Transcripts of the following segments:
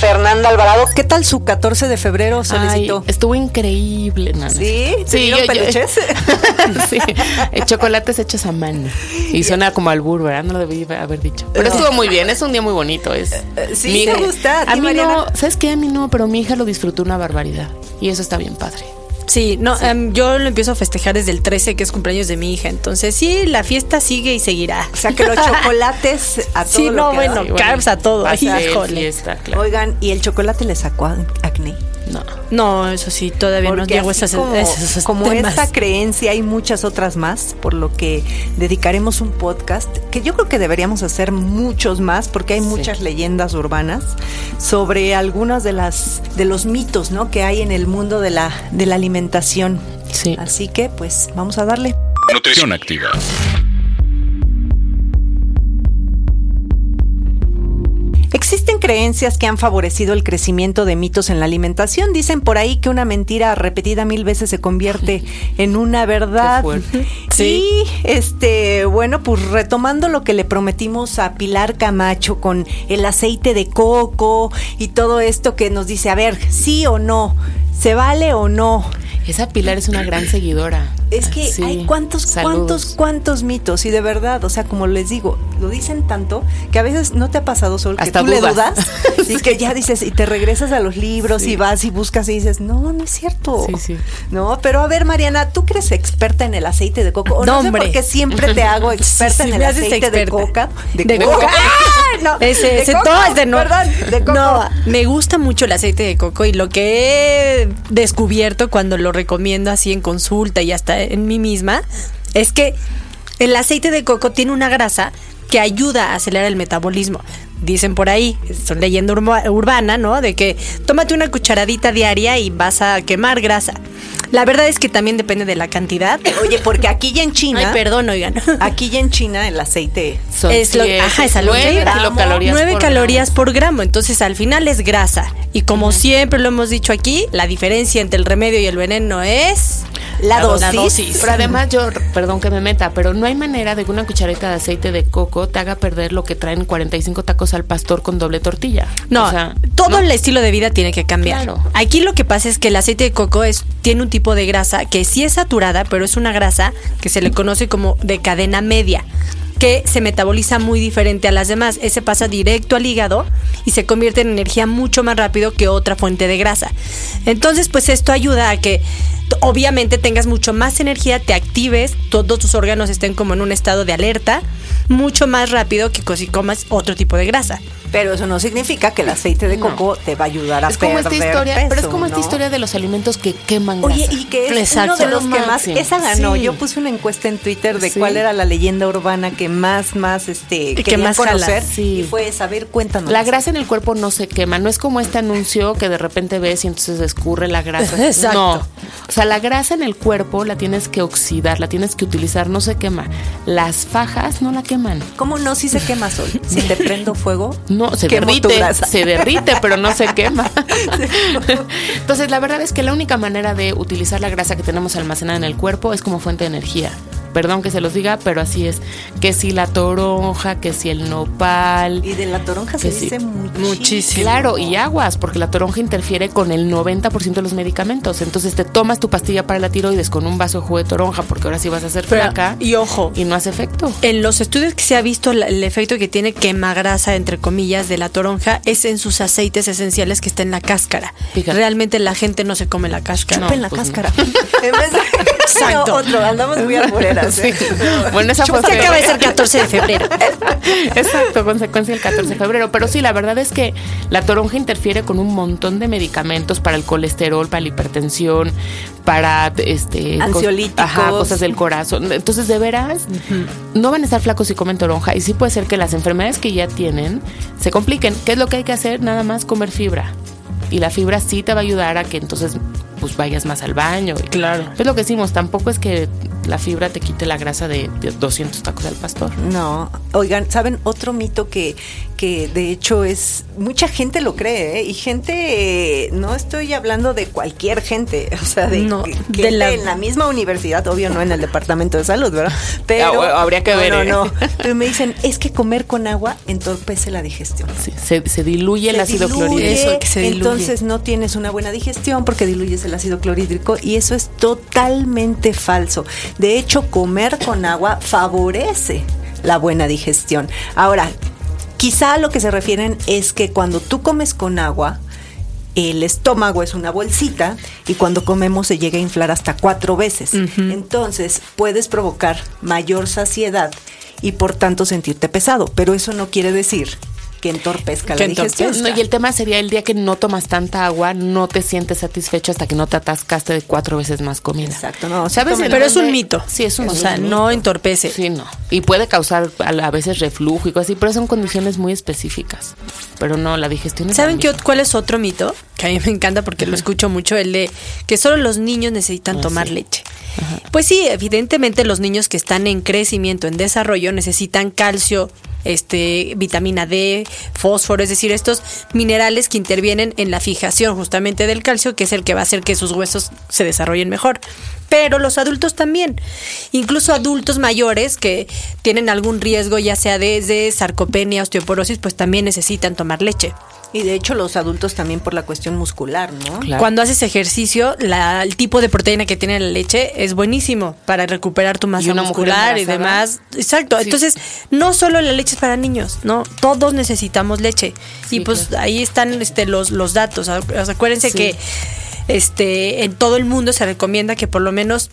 Fernanda Alvarado. ¿Qué tal su 14 de febrero solicitó? Ay, estuvo increíble, nana. ¿Sí? ¿Se Sí, dieron yo- yo- peluches? sí, eh, chocolates hechos a mano. Y suena como albur, ¿verdad? No lo debí haber dicho. Pero estuvo muy bien, es un día muy bonito. Es, sí, Mi ¿te gusta? ¿A ti, A mí Mariana? no, ¿sabes qué? A mí no, pero mi hija lo disfrutó una barbaridad. Y eso está bien padre. Sí, no, em, yo lo empiezo a festejar desde el 13, que es cumpleaños de mi hija. Entonces, sí, la fiesta sigue y seguirá. O sea, que los chocolates a todo Sí, lo no, que bueno, da. Sí, bueno, carbs a todo. fiesta, claro. Oigan, ¿y el chocolate le sacó ac- acné? No. No, eso sí, todavía no llego a esas, como, esos como temas. esta creencia hay muchas otras más, por lo que dedicaremos un podcast que yo creo que deberíamos hacer muchos más, porque hay muchas leyendas urbanas sobre algunas de las de los mitos, ¿no? que hay en el mundo de la de la alimentación. Sí. Así que, pues, vamos a darle. Nutrición activa. Creencias que han favorecido el crecimiento de mitos en la alimentación. Dicen por ahí que una mentira repetida mil veces se convierte en una verdad. Qué. Sí, este, bueno, pues retomando lo que le prometimos a Pilar Camacho con el aceite de coco y todo esto que nos dice, a ver, sí o no, se vale o no. Esa Pilar es una gran seguidora. Es que Sí. hay cuántos, Saludos. cuántos, cuántos mitos y de verdad, o sea, como les digo, lo dicen tanto que a veces no te ha pasado Sol que Hasta tú le dudas. y que ya dices y te regresas a los libros Sí. y vas y buscas y dices, no, no es cierto. Sí, sí. No, pero a ver, Mariana, tú que eres experta en el aceite de coco, o no, No, sé hombre. por qué siempre te hago experta en el aceite de experta. coca, de, De coca. coca. ¡Ah! No, Ese, de ese coco, todo es de no. Perdón, de coco. No, me gusta mucho el aceite de coco y lo que he descubierto cuando lo recomiendo así en consulta y hasta en mí misma es que el aceite de coco tiene una grasa que ayuda a acelerar el metabolismo. Dicen por ahí, son leyenda urba- urbana, ¿no? De que tómate una cucharadita diaria y vas a quemar grasa. La verdad es que también depende de la cantidad. Oye, porque aquí ya en China, Ay, perdón, oigan. aquí ya en China el aceite Son es lo, siete, ajá, es a lo nueve que gramo, kilocalorías nueve por calorías gramo. por gramo. Entonces, al final es grasa. Y como siempre lo hemos dicho aquí, la diferencia entre el remedio y el veneno es La dosis. Pero además yo, perdón que me meta, pero no hay manera de que una cuchareta de aceite de coco te haga perder lo que traen 45 tacos al pastor con doble tortilla. No, O sea, todo ¿no? el estilo de vida tiene que cambiar. Claro. Aquí lo que pasa es que el aceite de coco es, tiene un tipo de grasa que sí es saturada, pero es una grasa que se le conoce como de cadena media que se metaboliza muy diferente a las demás. Ese pasa directo al hígado y se convierte en energía mucho más rápido que otra fuente de grasa. Entonces, pues esto ayuda a que obviamente tengas mucho más energía, te actives, todos tus órganos estén como en un estado de alerta, mucho más rápido que si comas otro tipo de grasa. Pero eso no significa que el aceite de No. coco te va a ayudar a Es como esta perder historia, pero es como esta historia de los alimentos que queman Oye, grasa. y que es Exacto. uno de los Lo que más, esa ganó. Sí. Yo puse una encuesta en Twitter de Sí. cuál era la leyenda urbana que más, más, este, que más conocer. Sí. Y fue saber, cuéntanos. La grasa en el cuerpo no se quema, no es como este anuncio que de repente ves y entonces escurre la grasa. Exacto. No. O sea, la grasa en el cuerpo la tienes que oxidar, la tienes que utilizar, no se quema. Las fajas no la queman. ¿Cómo no? Si se quema sol. Si te prendo fuego. No, se derrite, se derrite, pero no se quema. Entonces, la verdad es que la única manera de utilizar la grasa que tenemos almacenada en el cuerpo es como fuente de energía. Perdón que se los diga, pero así es. Que si la toronja, que si el nopal. Y de la toronja se sí. dice muchísimo. Muchísimo. Claro, y aguas, porque la toronja interfiere con el 90% de los medicamentos. Entonces te tomas tu pastilla para la tiroides con un vaso de jugo de toronja, porque ahora sí vas a ser Pero- flaca. y ojo. Y no hace efecto. En los estudios que se ha visto la- el efecto que tiene quemagrasa, entre comillas, de la toronja es en sus aceites esenciales que está en la cáscara. Fíjate. Realmente la gente no se come la cáscara. No, Chupen la pues no. cáscara. en vez de Exacto. No, otro, andamos muy Bueno, esa fue Que acaba de ser 14 de febrero. Exacto, consecuencia del 14 de febrero. Pero sí, la verdad es que la toronja interfiere con un montón de medicamentos para el colesterol, para la hipertensión, para este cos- Ansiolíticos. ajá, cosas del corazón. Entonces, de veras, no van a estar flacos si comen toronja. Y sí puede ser que las enfermedades que ya tienen se compliquen. ¿Qué es lo que hay que hacer? Nada más comer fibra. Y la fibra sí te va a ayudar a que entonces pues vayas más al baño. Claro. Es lo que decimos, tampoco es que la fibra te quite la grasa de, de 200 tacos al pastor. No, oigan, ¿saben otro mito que, que de hecho es, mucha gente lo cree, ¿eh? y gente, eh, no estoy hablando de cualquier gente, o sea, de, No, gente de la- en la misma universidad, obvio no en el departamento de salud, ¿verdad? Pero Ah, habría que no, ver, No, ¿eh? no, pero me dicen, es que comer con agua entorpece la digestión. Sí, se, se diluye el Se ácido diluye, clorhídrico. Eso, que se diluye. Entonces no tienes una buena digestión porque diluyes el ácido clorhídrico y eso es totalmente falso. De hecho, comer con agua favorece la buena digestión. Ahora, quizá a lo que se refieren es que cuando tú comes con agua, el estómago es una bolsita y cuando comemos se llega a inflar hasta cuatro veces. Entonces puedes provocar mayor saciedad y por tanto sentirte pesado, pero eso no quiere decir que entorpezca Que la digestión. No, y el tema sería el día que no tomas tanta agua, no te sientes satisfecho hasta que no te atascaste de cuatro veces más comida. Exacto, no, ¿Sabes? Pero es un mito. Sí, es un O mito. sea, no entorpece. Sí, no. Y puede causar a, veces reflujo y cosas así, pero son condiciones muy específicas. Pero no, la digestión es ¿Saben qué, cuál es otro mito? Que a mí me encanta porque lo escucho mucho, el de que solo los niños necesitan Ah, tomar sí. leche. Pues sí, evidentemente los niños que están en crecimiento, en desarrollo, necesitan calcio, este, vitamina D, fósforo, es decir, estos minerales que intervienen en la fijación justamente del calcio, que es el que va a hacer que sus huesos se desarrollen mejor. Pero los adultos también, incluso adultos mayores que tienen algún riesgo, ya sea desde sarcopenia, osteoporosis, pues también necesitan tomar leche. Y de hecho los adultos también por la cuestión muscular, ¿no? Claro. Cuando haces ejercicio, la- el tipo de proteína que tiene la leche es buenísimo para recuperar tu masa Y muscular y demás. Exacto. Sí. Entonces, no solo la leche es para niños, ¿no? Todos necesitamos leche. Sí, y pues claro. ahí están este, los, los datos. O sea, Acuérdense Sí. que este, en todo el mundo se recomienda que por lo menos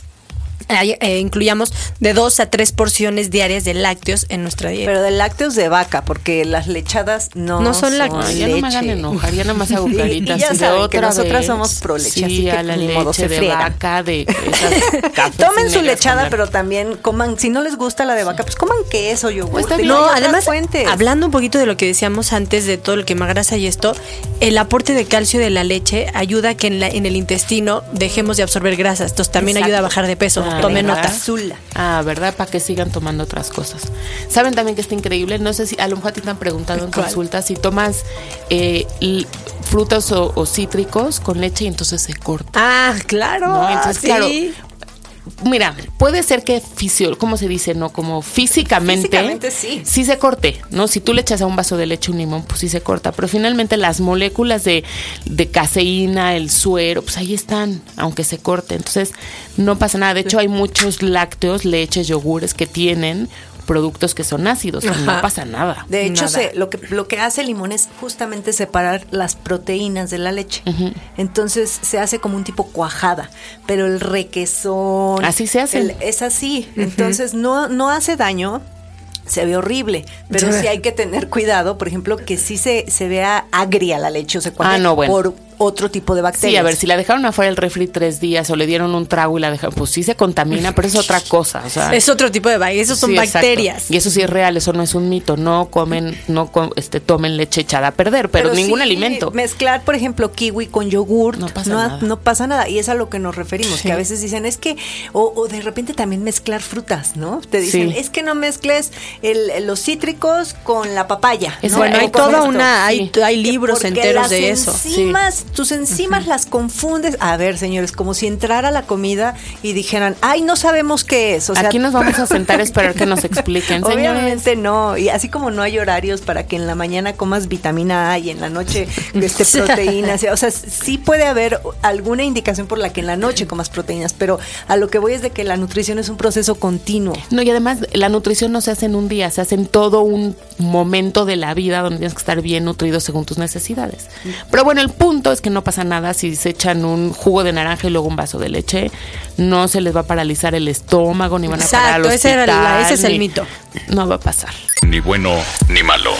eh, incluyamos de dos a tres porciones diarias de lácteos en nuestra dieta. Pero de lácteos de vaca, porque las lechadas no, No son lácteos. Ay, ya no me hagan enojar, ya nada más hago Y- y caritas. ya de saben que otra nosotras somos pro leche, Sí, así que la ni modo, leche se de friegan. vaca, de esas Tomen y su lechada, pero también coman, si no les gusta la de vaca, pues coman queso, yogur. Bien. No, además, fuentes. hablando un poquito de lo que decíamos antes de todo el quema grasa y esto, el aporte de calcio de la leche ayuda a que en, la- en el intestino dejemos de absorber grasas. Entonces también Exacto. ayuda a bajar de peso. Ah, Tomen nota. Azula. Ah, ¿verdad? Para que sigan tomando otras cosas. ¿Saben también que está increíble? No sé si a lo mejor a ti te han preguntado en ¿Cuál? consulta si tomas eh, frutos o, o cítricos con leche y entonces se corta. Ah, claro. No, entonces, sí. claro, Mira, puede ser que fisio, ¿cómo se dice? No, como físicamente, Físicamente sí. se corte, ¿no? Si tú le echas a un vaso de leche un limón, pues sí se corta. Pero finalmente las moléculas de, de caseína, el suero, pues ahí están, aunque se corte. Entonces, no pasa nada. De hecho, hay muchos lácteos, leches, yogures que tienen productos que son ácidos y no pasa nada. De hecho, Nada. se- lo, que, lo que hace el limón es justamente separar las proteínas de la leche. Entonces se hace como un tipo cuajada, pero el requesón... Así se hace. el- es así. Entonces no, no hace daño. Se ve horrible, pero sí hay que tener cuidado, por ejemplo, que sí se, se vea agria la leche, o se cuaje Ah, no, bueno. por otro tipo de bacterias. Sí, a ver, si la dejaron afuera del refri tres días o le dieron un trago y la dejaron, pues sí se contamina, pero es otra cosa. O sea, Es otro tipo de bacterias. Esos son Sí, exacto. bacterias. Y eso sí es real, eso no es un mito. No comen, no co- este, tomen leche echada a perder, pero, ningún sí, alimento. Mezclar, por ejemplo, kiwi con yogur No pasa no, nada. no pasa nada. Y es a lo que nos referimos, Sí. que a veces dicen, es que, o, o de repente también mezclar frutas, ¿no? Te dicen, es que no mezcles el- los cítricos con la papaya. Es ¿no? Bueno, hay toda esto. una, hay, hay libros enteros las de eso. enzimas enzimas. Tus enzimas las confundes. A ver, señores, como si entrara la comida y dijeran, ay, no sabemos qué es. O sea, Aquí nos vamos a sentar a esperar que nos expliquen. Señores, Obviamente no, y así como no hay horarios para que en la mañana comas vitamina A y en la noche este, proteínas, o sea, sí puede haber alguna indicación por la que en la noche comas proteínas, pero a lo que voy es de que la nutrición es un proceso continuo. No, y además la nutrición no se hace en un día, se hace en todo un momento de la vida donde tienes que estar bien nutrido según tus necesidades. Pero bueno, el punto es que no pasa nada si se echan un jugo de naranja y luego un vaso de leche. No se les va a paralizar el estómago, ni van a parar al Exacto, ese, era la- hospital, ese es el ni- mito. No va a pasar. Ni bueno ni malo.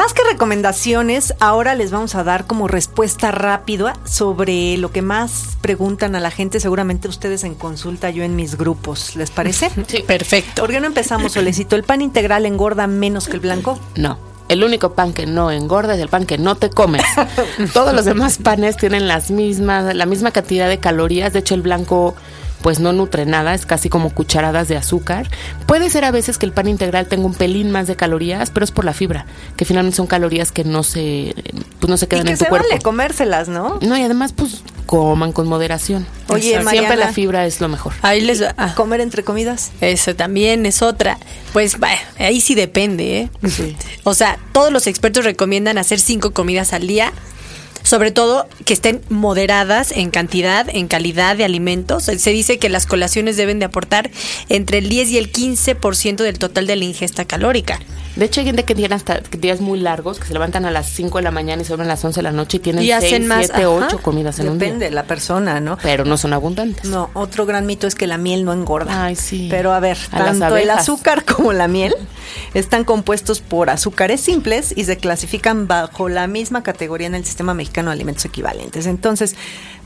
Más que recomendaciones, ahora les vamos a dar como respuesta rápida sobre lo que más preguntan a la gente, seguramente ustedes en consulta, yo en mis grupos. ¿Les parece? Sí. Perfecto. ¿Por qué no empezamos, Solecito? ¿El pan integral engorda menos que el blanco? No. El único pan que no engorda es el pan que no te comes. Todos los demás panes tienen las mismas, la misma cantidad de calorías. De hecho, el blanco pues no nutre nada, es casi como cucharadas de azúcar. Puede ser a veces que el pan integral tenga un pelín más de calorías, pero es por la fibra, que finalmente son calorías que no se, pues no se Y quedan que en tu se cuerpo. vale comérselas, ¿no? No, y además, pues coman con moderación. Oye, Siempre Mariana. la fibra es lo mejor. Ahí les va. ah, Comer entre comidas. Esa también es otra. Pues bah, ahí sí depende, ¿eh? Sí. O sea, todos los expertos recomiendan hacer cinco comidas al día. Sobre todo que estén moderadas en cantidad, en calidad de alimentos. Se dice que las colaciones deben de aportar entre el 10 y el 15% del total de la ingesta calórica. De hecho, hay gente que tiene hasta días muy largos, que se levantan a las 5 de la mañana y se a las 11 de la noche y tienen Y 6, hacen más, 7, ajá. 8 comidas en un Depende de día. la persona, ¿no? Pero no son abundantes. No, otro gran mito es que la miel no engorda. Ay, sí. Pero a ver, A tanto el azúcar como la miel están compuestos por azúcares simples y se clasifican bajo la misma categoría en el Sistema Mexicano de Alimentos Equivalentes. Entonces,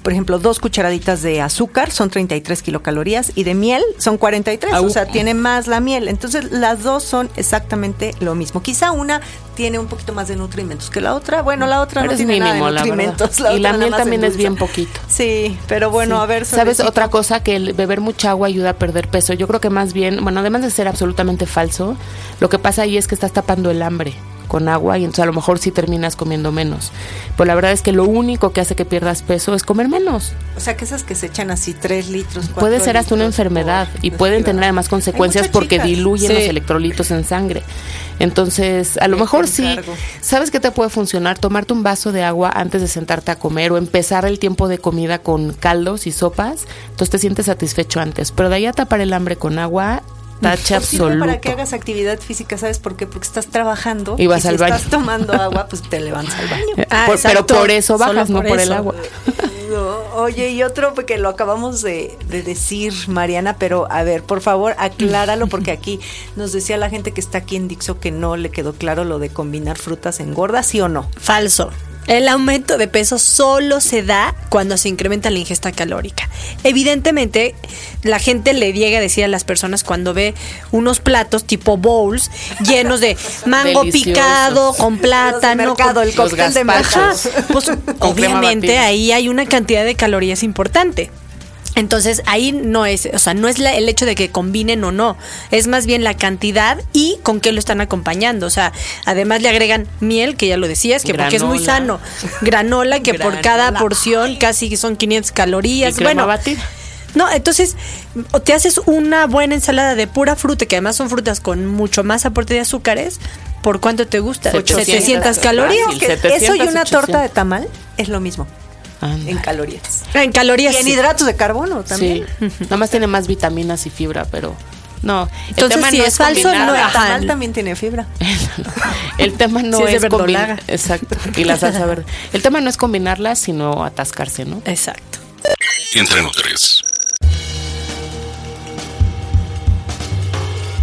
por ejemplo, dos cucharaditas de azúcar son 33 kilocalorías y de miel son 43, Au. o sea, tiene más la miel. Entonces, las dos son exactamente lo mismo. Quizá una tiene un poquito más de nutrimentos que la otra. Bueno, la otra Pero no es tiene mínimo, nada de la nutrimentos. Y la otra nada miel también es bien poquito. Sí, pero bueno, Sí. a ver, ¿Sabes otra cosa? Que el beber mucha agua ayuda a perder peso. Yo creo que más bien, bueno, además de ser absolutamente falso, lo que pasa ahí es que estás tapando el hambre con agua y entonces a lo mejor sí terminas comiendo menos. Pero la verdad es que lo único que hace que pierdas peso es comer menos. O sea, que esas que se echan así tres litros. Puede ser hasta una enfermedad y pueden tener además consecuencias porque chicas. diluyen Sí. los electrolitos en sangre. Entonces, a lo mejor sí. ¿Sabes qué te puede funcionar? Tomarte un vaso de agua antes de sentarte a comer o empezar el tiempo de comida con caldos y sopas. Entonces te sientes satisfecho antes. Pero de ahí a tapar el hambre con agua, tache Pues absoluto. para que hagas actividad física, ¿sabes por qué? Porque estás trabajando Y vas si al baño. estás tomando agua, pues te levantas al baño. Ah, Por- pero por eso bajas, no por el agua. No, Oye, y otro que lo acabamos de, de decir, Mariana, pero a ver, por favor, acláralo, porque aquí nos decía la gente que está aquí en Dixo que no le quedó claro lo de combinar frutas engordas, ¿sí o no? Falso. El aumento de peso solo se da cuando se incrementa la ingesta calórica. Evidentemente, la gente le llega a decir a las personas cuando ve unos platos tipo bowls llenos de mango Deliciosos. picado con plátano, mercado, con- el cóctel de machos. pues obviamente ahí hay una cantidad de calorías importante. Entonces ahí no es, o sea, no es la- el hecho de que combinen o no, es más bien la cantidad y con qué lo están acompañando. O sea, además le agregan miel, que ya lo decías, que porque es muy sano. Granola, que por cada porción casi son 500 Y calorías. bueno, no, entonces te haces una buena ensalada de pura fruta, que además son frutas con mucho más aporte de azúcares. ¿Por cuánto te gusta? 800 700 calorías. fácil. Que 700, eso y una 800. torta de tamal es lo mismo Anda. en calorías. En calorías. Y en sí. hidratos de carbono también. Sí, nada más tiene más vitaminas y fibra, pero no. El Entonces, tema si no es falso, no es- El tamal también tiene fibra. El tema no Si es combinar. Exacto. Y la salsa verde. El tema no es combinarlas, sino atascarse, ¿no? Exacto. Entre nutres.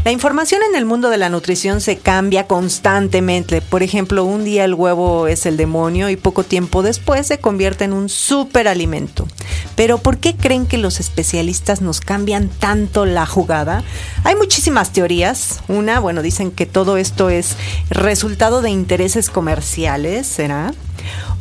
La información en el mundo de la nutrición se cambia constantemente. Por ejemplo, un día el huevo es el demonio y poco tiempo después se convierte en un superalimento. Pero ¿por qué creen que los especialistas nos cambian tanto la jugada? Hay muchísimas teorías. Una, bueno, dicen que todo esto es resultado de intereses comerciales, ¿será?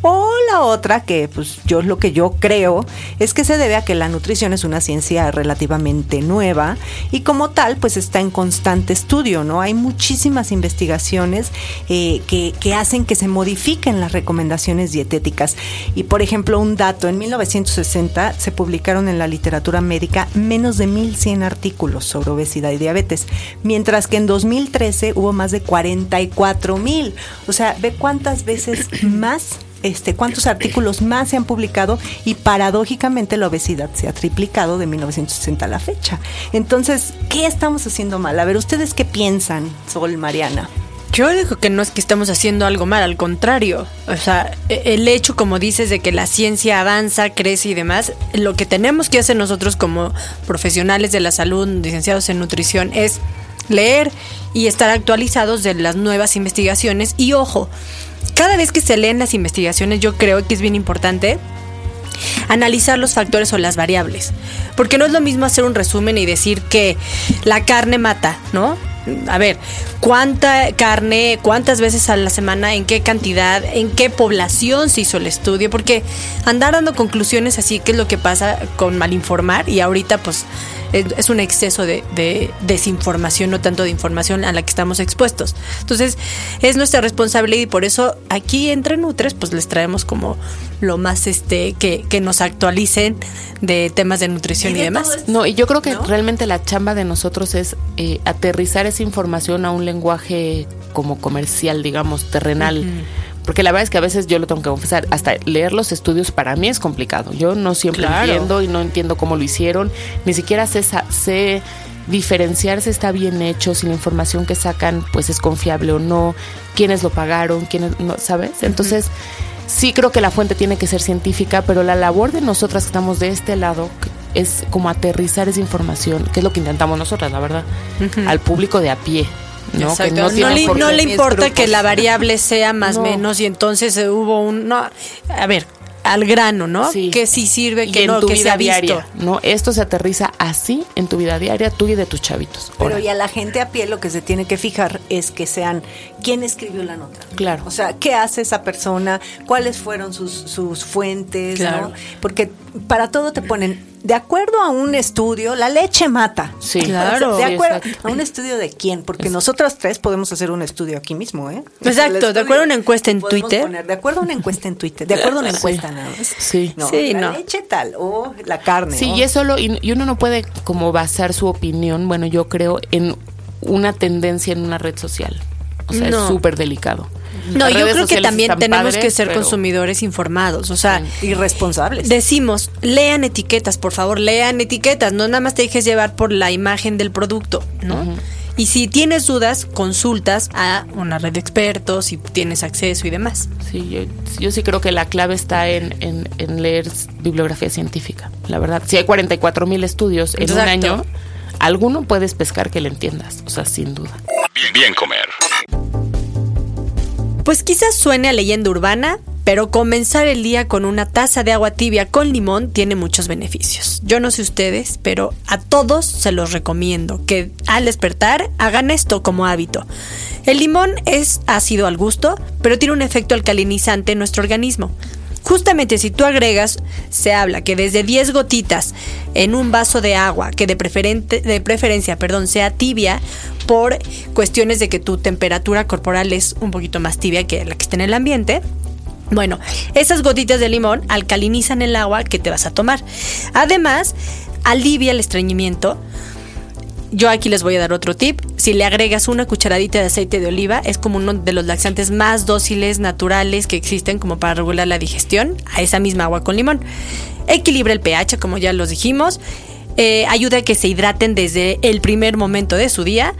O la otra, que pues yo lo que yo creo, es que se debe a que la nutrición es una ciencia relativamente nueva y como tal, pues está en constante estudio, ¿no? Hay muchísimas investigaciones eh, que, que hacen que se modifiquen las recomendaciones dietéticas. Y por ejemplo, un dato, en 1960 se publicaron en la literatura médica menos de 1.100 artículos sobre obesidad y diabetes, mientras que en 2013 hubo más de 44 mil. O sea, ve cuántas veces más este, cuántos artículos más se han publicado y paradójicamente la obesidad se ha triplicado de 1960 a la fecha. Entonces, ¿qué estamos haciendo mal? A ver, ¿ustedes qué piensan, Sol Mariana? Yo digo que no es que estamos haciendo algo mal, al contrario. O sea, e- el hecho, como dices, de que la ciencia avanza, crece y demás, lo que tenemos que hacer nosotros como profesionales de la salud, licenciados en nutrición, es leer y estar actualizados de las nuevas investigaciones. Y ojo, cada vez que se leen las investigaciones, yo creo que es bien importante analizar los factores o las variables. Porque no es lo mismo hacer un resumen y decir que la carne mata, ¿no? A ver, ¿cuánta carne, cuántas veces a la semana, en qué cantidad, en qué población se hizo el estudio? Porque andar dando conclusiones así, que es lo que pasa con malinformar? Y ahorita pues es, es un exceso de, de desinformación, no tanto de información a la que estamos expuestos. Entonces, es nuestra responsabilidad y por eso aquí entre Nutres pues les traemos como lo más este que, que nos actualicen de temas de nutrición y, de demás. esto, No, y yo creo que ¿no? realmente la chamba de nosotros es eh, aterrizar esa información a un lenguaje como comercial, digamos, terrenal. Porque la verdad es que a veces yo lo tengo que confesar, hasta leer los estudios para mí es complicado. Yo no siempre Claro. entiendo y no entiendo cómo lo hicieron, ni siquiera sé, sé diferenciar si está bien hecho, si la información que sacan pues es confiable o no, quiénes lo pagaron, quiénes no, ¿sabes? Entonces, sí creo que la fuente tiene que ser científica, pero la labor de nosotras que estamos de este lado es como aterrizar esa información, que es lo que intentamos nosotras, la verdad, al público de a pie. ¿No? Que no, No, le, no le importa grupos. que la variable sea más o No. menos y entonces hubo un... No, a ver, al grano, ¿no? Sí. Que sí sirve, y que en no, tu que vida se ha visto. diaria, ¿no? Esto se aterriza así en tu vida diaria, tú y de tus chavitos. Pero y a la gente a pie lo que se tiene que fijar es que sean quién escribió la nota. Claro. O sea, qué hace esa persona, cuáles fueron sus, sus fuentes, Claro. ¿no? Porque para todo te ponen, de acuerdo a un estudio, la leche mata. Sí, Claro. De Sí, acuerdo a un estudio de quién, porque nosotras tres podemos hacer un estudio aquí mismo, ¿eh? Exacto, de acuerdo a una encuesta en Twitter. poner, de acuerdo a una encuesta en Twitter, de acuerdo a una Sí. encuesta nada más. Sí. No, Sí, la no. leche tal, o la carne. Sí, o- y es solo, y, y uno no puede como basar su opinión, bueno, yo creo, en una tendencia en una red social. O sea, No. es súper delicado. No, yo creo que también tenemos padres, que ser pero- consumidores informados. O sea, irresponsables. decimos, lean etiquetas, por favor, lean etiquetas. No nada más te dejes llevar por la imagen del producto, ¿no? Y si tienes dudas, consultas a una red de expertos, si tienes acceso y demás. Sí, yo, yo sí creo que la clave está en, en- en leer bibliografía científica, la verdad. Si hay 44 mil estudios en un año, alguno puedes pescar que le entiendas, o sea, sin duda. Bien, bien comer. Pues quizás suene a leyenda urbana, pero comenzar el día con una taza de agua tibia con limón tiene muchos beneficios. Yo no sé ustedes, pero a todos se los recomiendo que al despertar hagan esto como hábito. El limón es ácido al gusto, pero tiene un efecto alcalinizante en nuestro organismo. Justamente si tú agregas, se habla que desde 10 gotitas en un vaso de agua, que de, preferente- de preferencia perdón, sea tibia, por cuestiones de que tu temperatura corporal es un poquito más tibia que la que está en el ambiente, bueno, esas gotitas de limón alcalinizan el agua que te vas a tomar. Además, alivia el estreñimiento. Yo aquí les voy a dar otro tip. Si le agregas una cucharadita de aceite de oliva, es como uno de los laxantes más dóciles, naturales que existen como para regular la digestión a esa misma agua con limón. Equilibra el pH, como ya los dijimos. Eh, ayuda a que se hidraten desde el primer momento de su día.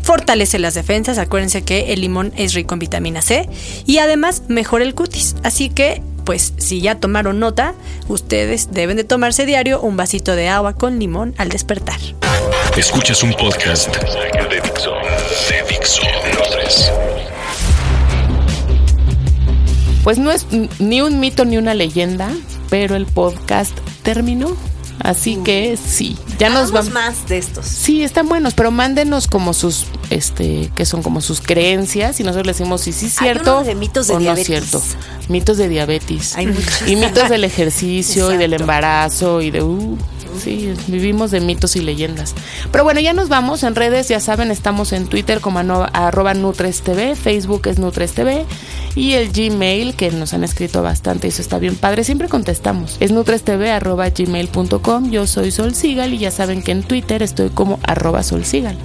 Fortalece las defensas. Acuérdense que el limón es rico en vitamina C. Y además mejora el cutis. Así que, pues, si ya tomaron nota, ustedes deben de tomarse diario un vasito de agua con limón al despertar. Escuchas un podcast de Dixo. De Dixo. Pues no es ni un mito ni una leyenda, pero el podcast terminó. Así que sí, ya nos vamos. más de estos. Sí, están buenos, pero mándenos como sus, este, que son como sus creencias y nosotros le decimos si sí es Hay cierto uno de mitos de o no es diabetes. cierto. Mitos de diabetes. Hay y mitos del ejercicio y del embarazo y de... Uh, sí, vivimos de mitos y leyendas. Pero bueno, ya nos vamos en redes, ya saben, estamos en Twitter como arroba NutresTV, Facebook es NutresTV y el Gmail que nos han escrito bastante, eso está bien padre, siempre contestamos. Es nutrestv arroba gmail.com, yo soy Sol Sigal y ya saben que en Twitter estoy como arroba Sol Sigal.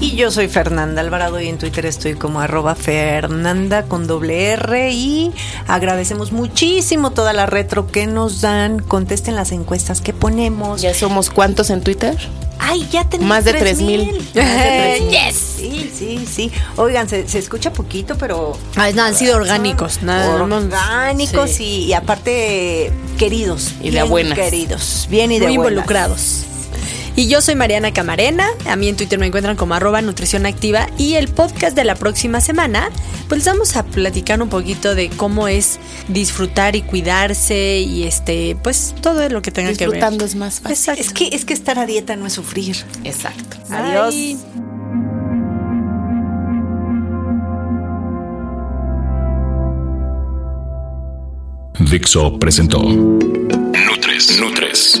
Y yo soy Fernanda Alvarado y en Twitter estoy como arroba Fernanda con doble R y agradecemos muchísimo toda la retro que nos dan. Contesten las encuestas que ponemos. Ya somos cuántos en Twitter? Ay, ya tenemos Más de 3000. 3000. Más de 3000. Yes. Sí, sí, sí. Oigan, se, se escucha poquito, pero Ay, no, han sido orgánicos. Nada, orgánicos sí. y, y aparte queridos. Y de buenas. Queridos, bien y de muy buenas. involucrados. Y yo soy Mariana Camarena, a mí en Twitter me encuentran como arroba nutrición activa y el podcast de la próxima semana, pues vamos a platicar un poquito de cómo es disfrutar y cuidarse y este, pues todo lo que tenga que ver. Disfrutando es más fácil. Exacto. Es que, es que estar a dieta no es sufrir. Exacto. Adiós. Bye. Dixo presentó Nutres. Nutres.